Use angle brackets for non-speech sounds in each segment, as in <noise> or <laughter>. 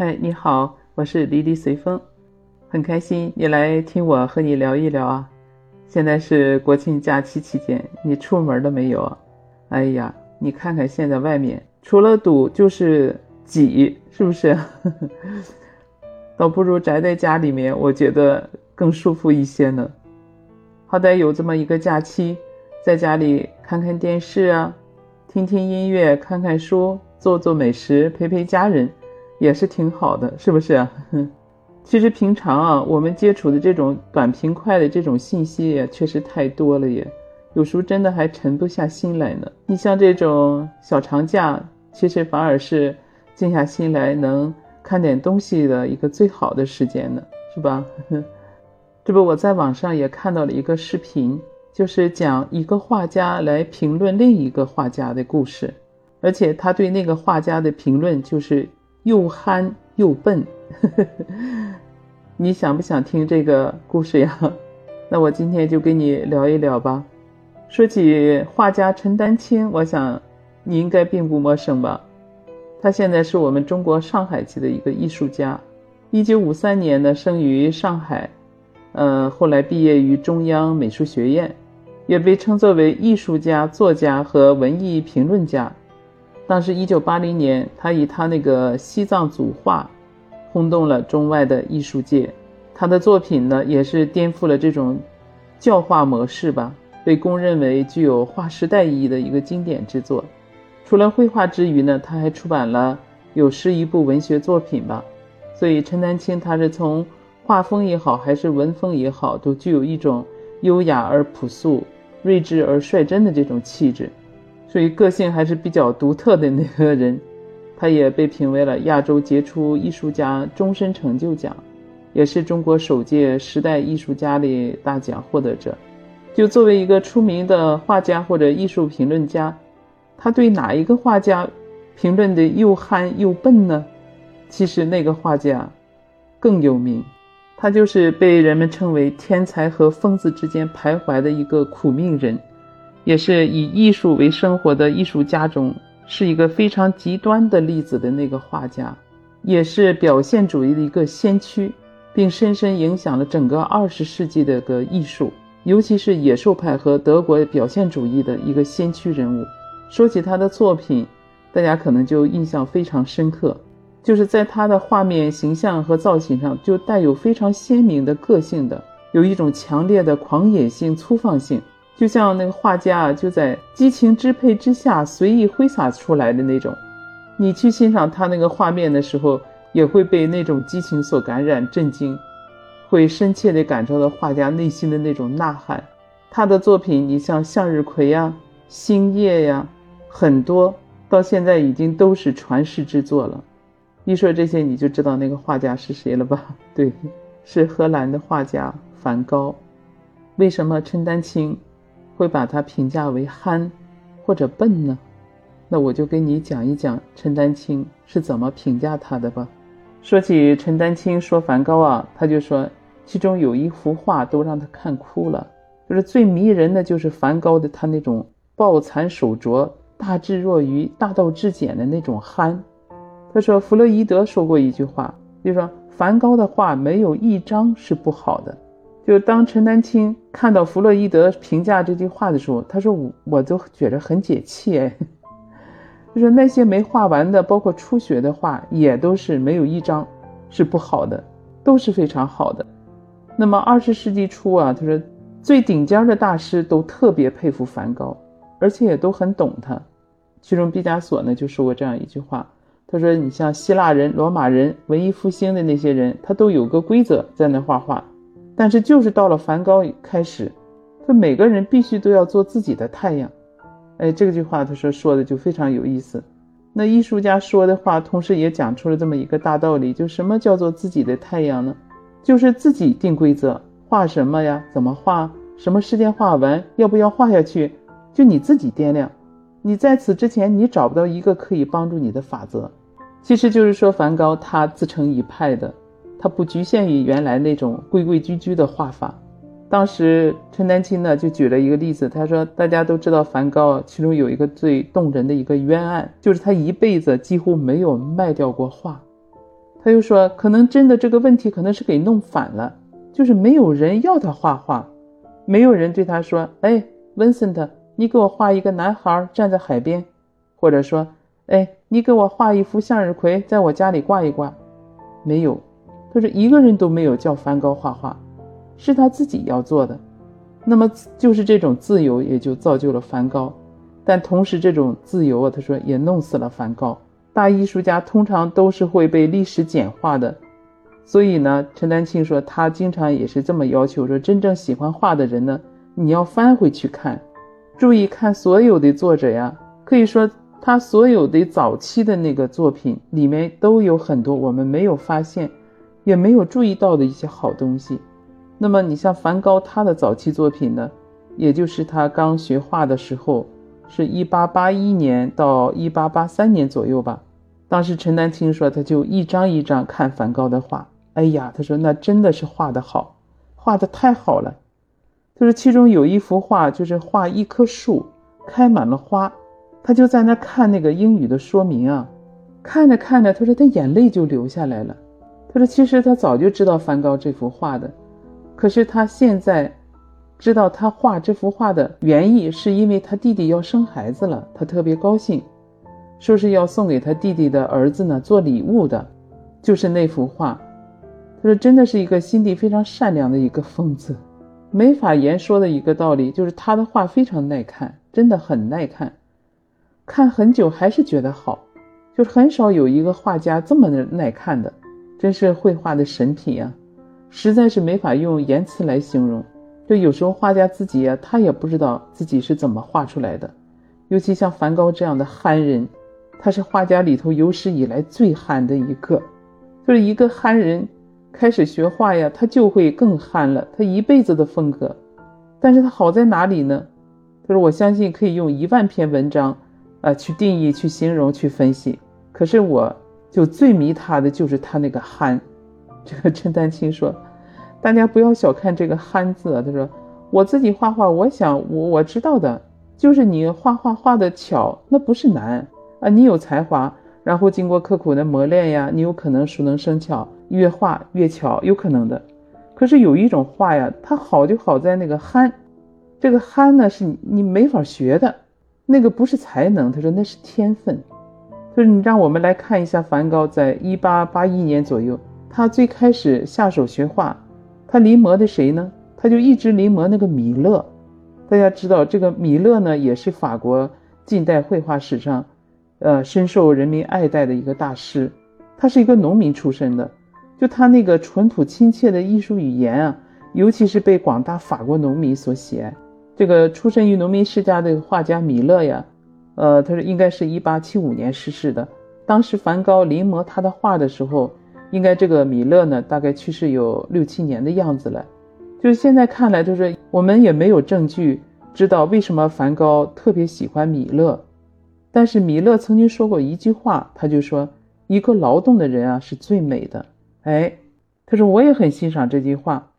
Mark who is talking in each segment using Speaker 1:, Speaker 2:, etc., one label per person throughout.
Speaker 1: 嗨，你好，我是离离随风，很开心你来听我和你聊一聊啊。现在是国庆假期期间，你出门了没有啊？哎呀，你看看现在外面除了堵就是挤，是不是？<laughs> 倒不如宅在家里面，我觉得更舒服一些呢。好歹有这么一个假期，在家里看看电视啊，听听音乐，看看书，做做美食，陪陪家人。也是挺好的，是不是？<laughs> 其实平常啊，我们接触的这种短平快的这种信息也确实太多了，也有时候真的还沉不下心来呢。你像这种小长假，其实反而是静下心来能看点东西的一个最好的时间呢，是吧？<laughs> 这不，我在网上也看到了一个视频，就是讲一个画家来评论另一个画家的故事，而且他对那个画家的评论就是。又憨又笨，你想不想听这个故事呀？那我今天就跟你聊一聊吧。说起画家陈丹青，我想你应该并不陌生吧？他现在是我们中国上海籍的一个艺术家。一九五三年呢，生于上海，呃，后来毕业于中央美术学院，也被称作为艺术家、作家和文艺评论家。当时，一九八零年，他以他那个西藏组画，轰动了中外的艺术界。他的作品呢，也是颠覆了这种教化模式吧，被公认为具有划时代意义的一个经典之作。除了绘画之余呢，他还出版了有诗一部文学作品吧。所以，陈丹青他是从画风也好，还是文风也好，都具有一种优雅而朴素、睿智而率真的这种气质。所以个性还是比较独特的那个人，他也被评为了亚洲杰出艺术家终身成就奖，也是中国首届时代艺术家的大奖获得者。就作为一个出名的画家或者艺术评论家，他对哪一个画家评论的又憨又笨呢？其实那个画家更有名，他就是被人们称为天才和疯子之间徘徊的一个苦命人。也是以艺术为生活的艺术家中，是一个非常极端的例子的那个画家，也是表现主义的一个先驱，并深深影响了整个二十世纪的个艺术，尤其是野兽派和德国表现主义的一个先驱人物。说起他的作品，大家可能就印象非常深刻，就是在他的画面形象和造型上，就带有非常鲜明的个性的，有一种强烈的狂野性、粗放性。就像那个画家就在激情支配之下随意挥洒出来的那种，你去欣赏他那个画面的时候，也会被那种激情所感染、震惊，会深切地感受到画家内心的那种呐喊。他的作品，你像向日葵呀、星夜呀，很多到现在已经都是传世之作了。一说这些，你就知道那个画家是谁了吧？对，是荷兰的画家梵高。为什么陈丹青？会把他评价为憨，或者笨呢？那我就跟你讲一讲陈丹青是怎么评价他的吧。说起陈丹青说梵高啊，他就说其中有一幅画都让他看哭了，就是最迷人的就是梵高的他那种抱残守拙、大智若愚、大道至简的那种憨。他说弗洛伊德说过一句话，就说梵高的画没有一张是不好的。就当陈丹青看到弗洛伊德评价这句话的时候，他说：“我我都觉得很解气哎，<laughs> 就说那些没画完的，包括初学的画，也都是没有一张是不好的，都是非常好的。那么二十世纪初啊，他说最顶尖的大师都特别佩服梵高，而且也都很懂他。其中毕加索呢就说过这样一句话，他说：你像希腊人、罗马人、文艺复兴的那些人，他都有个规则在那画画。”但是就是到了梵高开始，他每个人必须都要做自己的太阳。哎，这句话他说说的就非常有意思。那艺术家说的话，同时也讲出了这么一个大道理：就什么叫做自己的太阳呢？就是自己定规则，画什么呀？怎么画？什么时间画完？要不要画下去？就你自己掂量。你在此之前，你找不到一个可以帮助你的法则。其实就是说，梵高他自成一派的。他不局限于原来那种规规矩矩的画法。当时陈丹青呢就举了一个例子，他说大家都知道梵高，其中有一个最动人的一个冤案，就是他一辈子几乎没有卖掉过画。他又说，可能真的这个问题可能是给弄反了，就是没有人要他画画，没有人对他说：“哎，Vincent，你给我画一个男孩站在海边，或者说，哎，你给我画一幅向日葵，在我家里挂一挂。”没有，他说一个人都没有叫梵高画画，是他自己要做的。那么就是这种自由，也就造就了梵高。但同时，这种自由啊，他说也弄死了梵高。大艺术家通常都是会被历史简化的，所以呢，陈丹青说他经常也是这么要求：说真正喜欢画的人呢，你要翻回去看，注意看所有的作者呀。可以说，他所有的早期的那个作品里面都有很多我们没有发现，也没有注意到的一些好东西。那么，你像梵高他的早期作品呢，也就是他刚学画的时候。是一八八一年到一八八三年左右吧。当时陈丹青说，他就一张一张看梵高的画。哎呀，他说那真的是画的好，画的太好了。他说其中有一幅画，就是画一棵树开满了花，他就在那看那个英语的说明啊，看着看着，他说他眼泪就流下来了。他说其实他早就知道梵高这幅画的，可是他现在。知道他画这幅画的原意，是因为他弟弟要生孩子了，他特别高兴，说是要送给他弟弟的儿子呢做礼物的，就是那幅画。他说真的是一个心地非常善良的一个疯子，没法言说的一个道理，就是他的画非常耐看，真的很耐看，看很久还是觉得好，就是很少有一个画家这么耐看的，真是绘画的神品呀，实在是没法用言辞来形容。就有时候画家自己啊，他也不知道自己是怎么画出来的。尤其像梵高这样的憨人，他是画家里头有史以来最憨的一个。就是一个憨人开始学画呀，他就会更憨了。他一辈子的风格，但是他好在哪里呢？就是我相信可以用一万篇文章，啊，去定义、去形容、去分析。可是我就最迷他的就是他那个憨。这个 <laughs> 陈丹青说。大家不要小看这个“憨”字啊，他说：“我自己画画，我想我我知道的，就是你画画画的巧，那不是难啊。你有才华，然后经过刻苦的磨练呀，你有可能熟能生巧，越画越巧，有可能的。可是有一种画呀，它好就好在那个憨，这个憨呢是你没法学的，那个不是才能，他说那是天分。就是让我们来看一下梵高，在一八八一年左右，他最开始下手学画。”他临摹的谁呢？他就一直临摹那个米勒。大家知道，这个米勒呢，也是法国近代绘画史上，呃，深受人民爱戴的一个大师。他是一个农民出身的，就他那个淳朴亲切的艺术语言啊，尤其是被广大法国农民所喜爱。这个出身于农民世家的画家米勒呀，呃，他说应该是一八七五年逝世的。当时梵高临摹他的画的时候。应该这个米勒呢，大概去世有六七年的样子了。就是现在看来，就是我们也没有证据知道为什么梵高特别喜欢米勒。但是米勒曾经说过一句话，他就说：“一个劳动的人啊，是最美的。”哎，他说我也很欣赏这句话。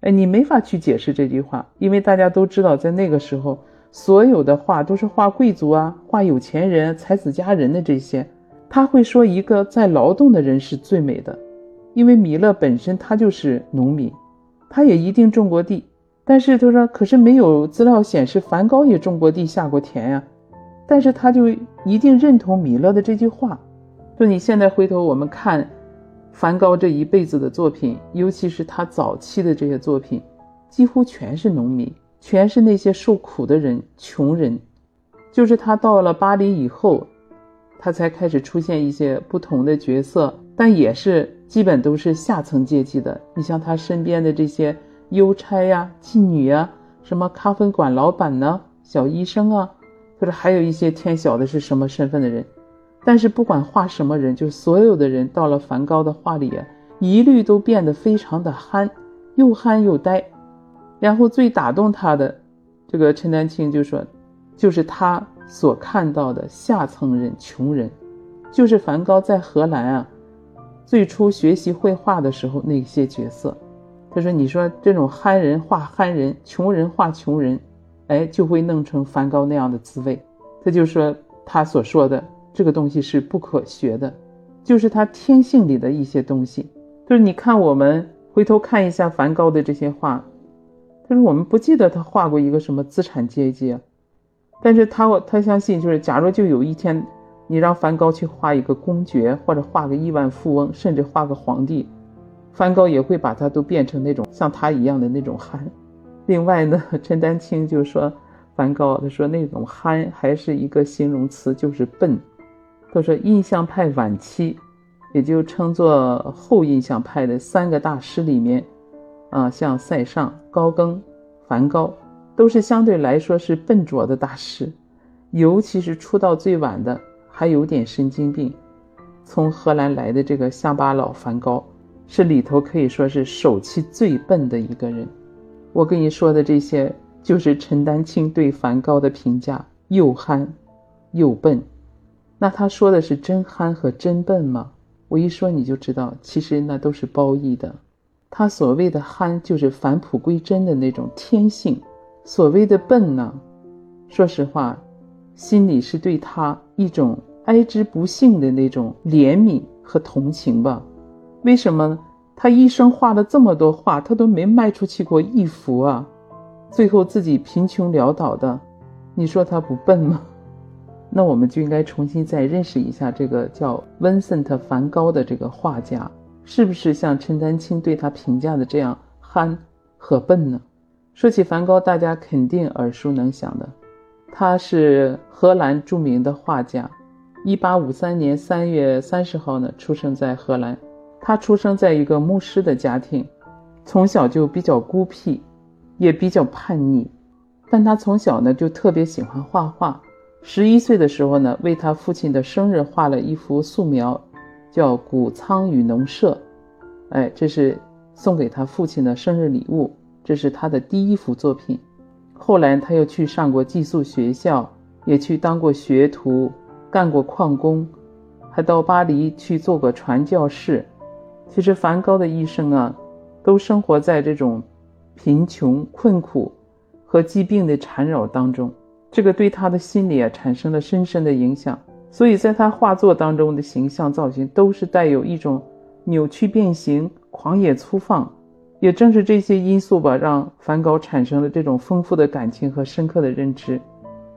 Speaker 1: 哎，你没法去解释这句话，因为大家都知道，在那个时候，所有的画都是画贵族啊、画有钱人、才子佳人的这些。他会说一个在劳动的人是最美的，因为米勒本身他就是农民，他也一定种过地。但是他说，可是没有资料显示梵高也种过地、下过田呀。但是他就一定认同米勒的这句话。就你现在回头我们看，梵高这一辈子的作品，尤其是他早期的这些作品，几乎全是农民，全是那些受苦的人、穷人。就是他到了巴黎以后。他才开始出现一些不同的角色，但也是基本都是下层阶级的。你像他身边的这些邮差呀、妓女呀、什么咖啡馆老板呢、小医生啊，或者还有一些天晓得是什么身份的人。但是不管画什么人，就所有的人到了梵高的画里啊，一律都变得非常的憨，又憨又呆。然后最打动他的，这个陈丹青就说，就是他。所看到的下层人、穷人，就是梵高在荷兰啊，最初学习绘画的时候那些角色。他说：“你说这种憨人画憨人，穷人画穷人，哎，就会弄成梵高那样的滋味。”他就说他所说的这个东西是不可学的，就是他天性里的一些东西。就是你看，我们回头看一下梵高的这些画，就是我们不记得他画过一个什么资产阶级，但是他他相信，就是假如就有一天，你让梵高去画一个公爵，或者画个亿万富翁，甚至画个皇帝，梵高也会把他都变成那种像他一样的那种憨。另外呢，陈丹青就说。梵高他说那种憨还是一个形容词，就是笨。他说印象派晚期，也就称作后印象派的三个大师里面，啊，像塞尚、高更、梵高，都是相对来说是笨拙的大师。尤其是出道最晚的，还有点神经病，从荷兰来的这个乡巴佬梵高，是里头可以说是手气最笨的一个人。我跟你说的这些。就是陈丹青对梵高的评价，又憨，又笨。那他说的是真憨和真笨吗？我一说你就知道，其实那都是褒义的。他所谓的憨，就是返璞归真的那种天性；所谓的笨呢，说实话，心里是对他一种哀之不幸的那种怜悯和同情吧。为什么他一生画了这么多画，他都没卖出去过一幅啊？最后自己贫穷潦倒的，你说他不笨吗？那我们就应该重新再认识一下这个叫温森特·梵高的这个画家，是不是像陈丹青对他评价的这样憨和笨呢？说起梵高，大家肯定耳熟能详的，他是荷兰著名的画家，一八五三年三月三十号呢出生在荷兰，他出生在一个牧师的家庭，从小就比较孤僻。也比较叛逆，但他从小呢就特别喜欢画画。十一岁的时候呢，为他父亲的生日画了一幅素描，叫《谷仓与农舍》。哎，这是送给他父亲的生日礼物。这是他的第一幅作品。后来他又去上过寄宿学校，也去当过学徒，干过矿工，还到巴黎去做过传教士。其实梵高的一生啊，都生活在这种。贫穷、困苦和疾病的缠绕当中，这个对他的心理啊产生了深深的影响。所以，在他画作当中的形象造型都是带有一种扭曲变形、狂野粗放。也正是这些因素吧，让梵高产生了这种丰富的感情和深刻的认知。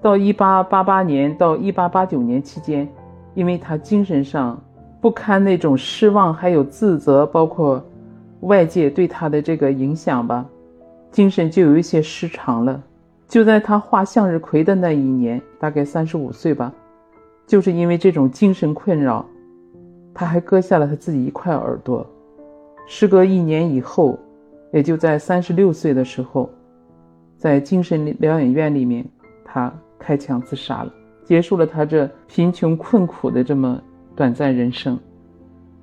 Speaker 1: 到1888年到1889年期间，因为他精神上不堪那种失望，还有自责，包括外界对他的这个影响吧。精神就有一些失常了。就在他画向日葵的那一年，大概三十五岁吧，就是因为这种精神困扰，他还割下了他自己一块耳朵。时隔一年以后，也就在三十六岁的时候，在精神疗养院里面，他开枪自杀了，结束了他这贫穷困苦的这么短暂人生。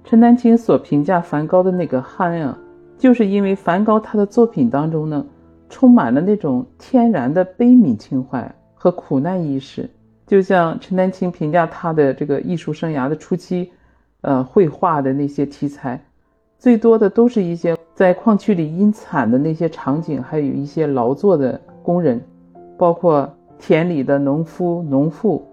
Speaker 1: 陈丹青所评价梵高的那个憨啊。就是因为梵高他的作品当中呢，充满了那种天然的悲悯情怀和苦难意识。就像陈丹青评价他的这个艺术生涯的初期，呃，绘画的那些题材，最多的都是一些在矿区里阴惨的那些场景，还有一些劳作的工人，包括田里的农夫、农妇，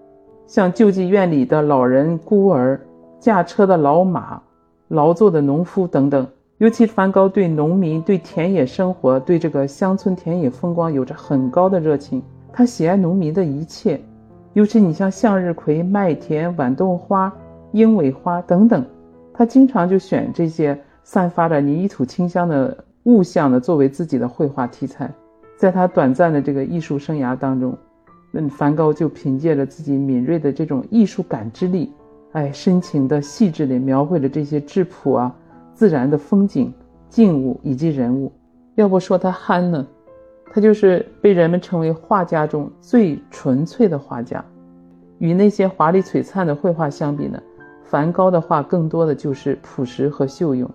Speaker 1: 像救济院里的老人、孤儿，驾车的老马，劳作的农夫等等。尤其梵高对农民、对田野生活、对这个乡村田野风光有着很高的热情。他喜爱农民的一切，尤其你像向日葵、麦田、豌豆花、鹰尾花等等，他经常就选这些散发着泥土清香的物象呢作为自己的绘画题材。在他短暂的这个艺术生涯当中，嗯，梵高就凭借着自己敏锐的这种艺术感知力，哎，深情的、细致的描绘着这些质朴啊。自然的风景、静物以及人物，要不说他憨呢，他就是被人们称为画家中最纯粹的画家。与那些华丽璀璨的绘画相比呢，梵高的画更多的就是朴实和秀用。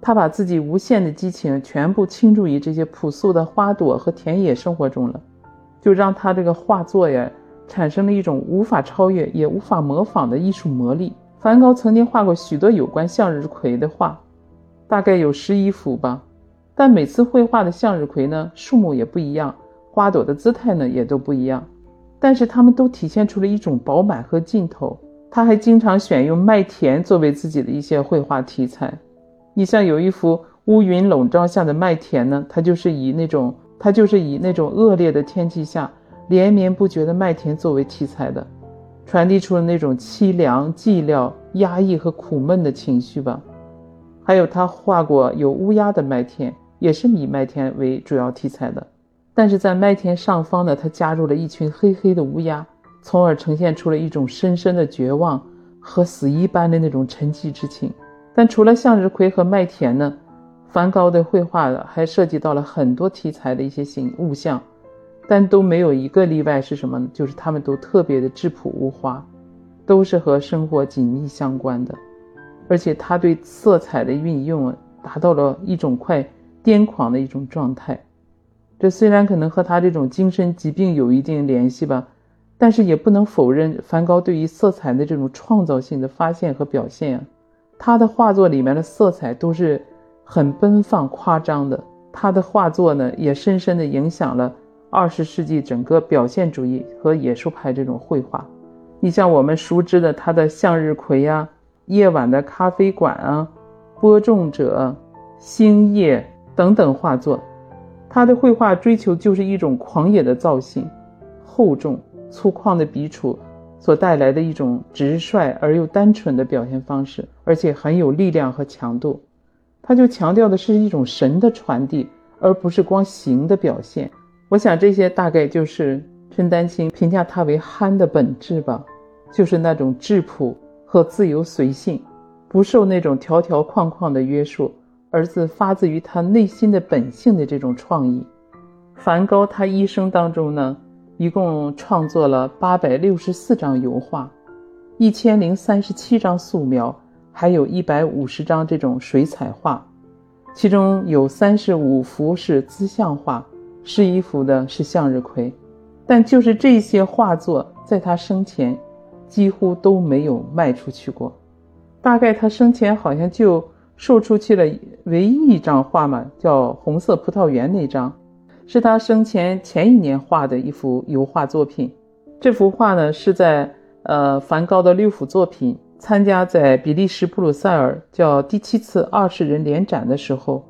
Speaker 1: 他把自己无限的激情全部倾注于这些朴素的花朵和田野生活中了，就让他这个画作呀产生了一种无法超越也无法模仿的艺术魔力。梵高曾经画过许多有关向日葵的画。大概有十一幅吧，但每次绘画的向日葵呢，数目也不一样，花朵的姿态呢也都不一样，但是它们都体现出了一种饱满和劲头，他还经常选用麦田作为自己的一些绘画题材。你像有一幅乌云笼罩下的麦田呢，它就是以那种它就是以那种恶劣的天气下连绵不绝的麦田作为题材的，传递出了那种凄凉、寂寥、压抑和苦闷的情绪吧。还有他画过有乌鸦的麦田，也是以麦田为主要题材的，但是在麦田上方呢，他加入了一群黑黑的乌鸦，从而呈现出了一种深深的绝望和死一般的那种沉寂之情。但除了向日葵和麦田呢，梵高的绘画还涉及到了很多题材的一些形物象，但都没有一个例外是什么呢？就是他们都特别的质朴无华，都是和生活紧密相关的，而且他对色彩的运用达到了一种快癫狂的一种状态。这虽然可能和他这种精神疾病有一定联系吧，但是也不能否认梵高对于色彩的这种创造性的发现和表现啊。他的画作里面的色彩都是很奔放、夸张的。他的画作呢，也深深地影响了二十世纪整个表现主义和野兽派这种绘画。你像我们熟知的他的向日葵啊、夜晚的咖啡馆啊、播种者、星夜等等画作，他的绘画追求就是一种狂野的造型、厚重粗犷的笔触。所带来的一种直率而又单纯的表现方式，而且很有力量和强度。他就强调的是一种神的传递，而不是光形的表现。我想这些大概就是陈丹青评价他为憨的本质吧，就是那种质朴和自由随性，不受那种条条框框的约束，儿子发自于他内心的本性的这种创意。梵高他一生当中呢。一共创作了八百六十四张油画，一千零三十七张素描，还有一百五十张这种水彩画，其中有三十五幅是姿像画，十一幅的是向日葵。但就是这些画作，在他生前几乎都没有卖出去过。大概他生前好像就售出去了唯一一张画嘛，叫《红色葡萄园》那张。是他生前前一年画的一幅油画作品。这幅画呢，是在呃梵高的六幅作品参加在比利时布鲁塞尔叫第七次二十人联展的时候，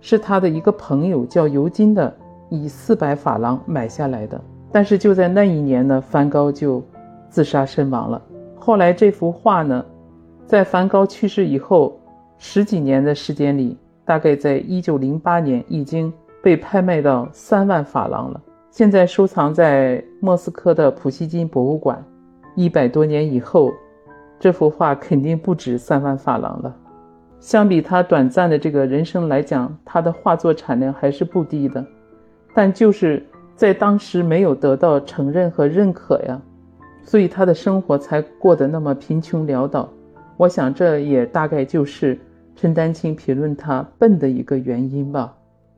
Speaker 1: 是他的一个朋友叫尤金的以四百法郎买下来的。但是就在那一年呢，梵高就自杀身亡了。后来这幅画呢，在梵高去世以后十几年的时间里，大概在一九零八年已经。被拍卖到三万法郎了，现在收藏在莫斯科的普希金博物馆。一百多年以后，这幅画肯定不止三万法郎了。相比他短暂的这个人生来讲，他的画作产量还是不低的，但就是在当时没有得到承认和认可呀，所以他的生活才过得那么贫穷潦倒。我想这也大概就是陈丹青评论他笨的一个原因吧。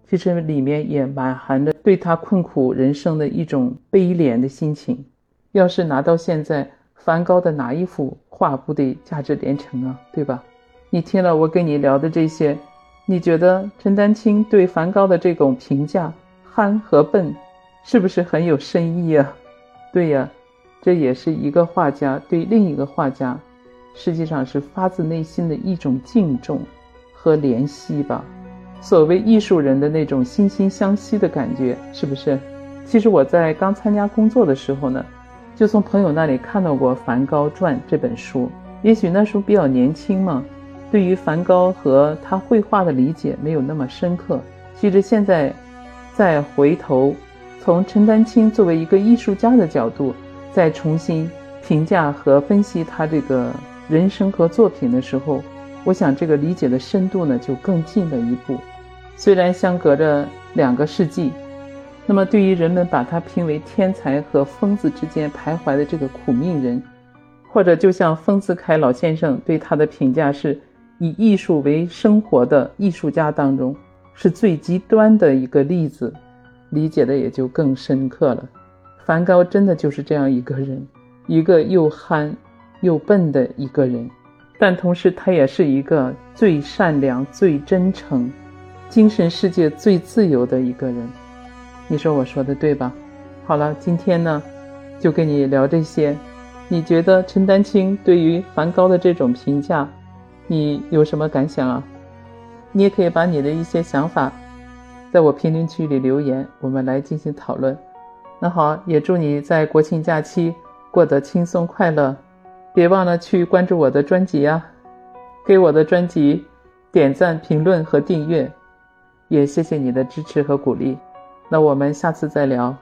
Speaker 1: 其实里面也满含着对他困苦人生的一种悲怜的心情。要是拿到现在，梵高的哪一幅画不得价值连城啊？对吧？你听了我跟你聊的这些，你觉得陈丹青对梵高的这种评价“憨”和“笨”，是不是很有深意啊？对呀，这也是一个画家对另一个画家，实际上是发自内心的一种敬重和怜惜吧。所谓艺术人的那种惺惺相惜的感觉，是不是？其实我在刚参加工作的时候呢，就从朋友那里看到过《梵高传》这本书。也许那时候比较年轻嘛，对于梵高和他绘画的理解没有那么深刻。其实现在再回头，从陈丹青作为一个艺术家的角度，再重新评价和分析他这个人生和作品的时候，我想这个理解的深度呢，就更近了一步。虽然相隔着两个世纪，那么对于人们把他评为天才和疯子之间徘徊的这个苦命人，或者就像丰子恺老先生对他的评价是以艺术为生活的艺术家当中是最极端的一个例子，理解的也就更深刻了。梵高真的就是这样一个人，一个又憨又笨的一个人，但同时他也是一个最善良、最真诚。精神世界最自由的一个人，你说我说的对吧？好了，今天呢，就跟你聊这些，你觉得陈丹青对于梵高的这种评价，你有什么感想啊？你也可以把你的一些想法，在我评论区里留言，我们来进行讨论。那好，也祝你在国庆假期过得轻松快乐，别忘了去关注我的专辑呀，给我的专辑点赞、评论和订阅，也谢谢你的支持和鼓励。那我们下次再聊。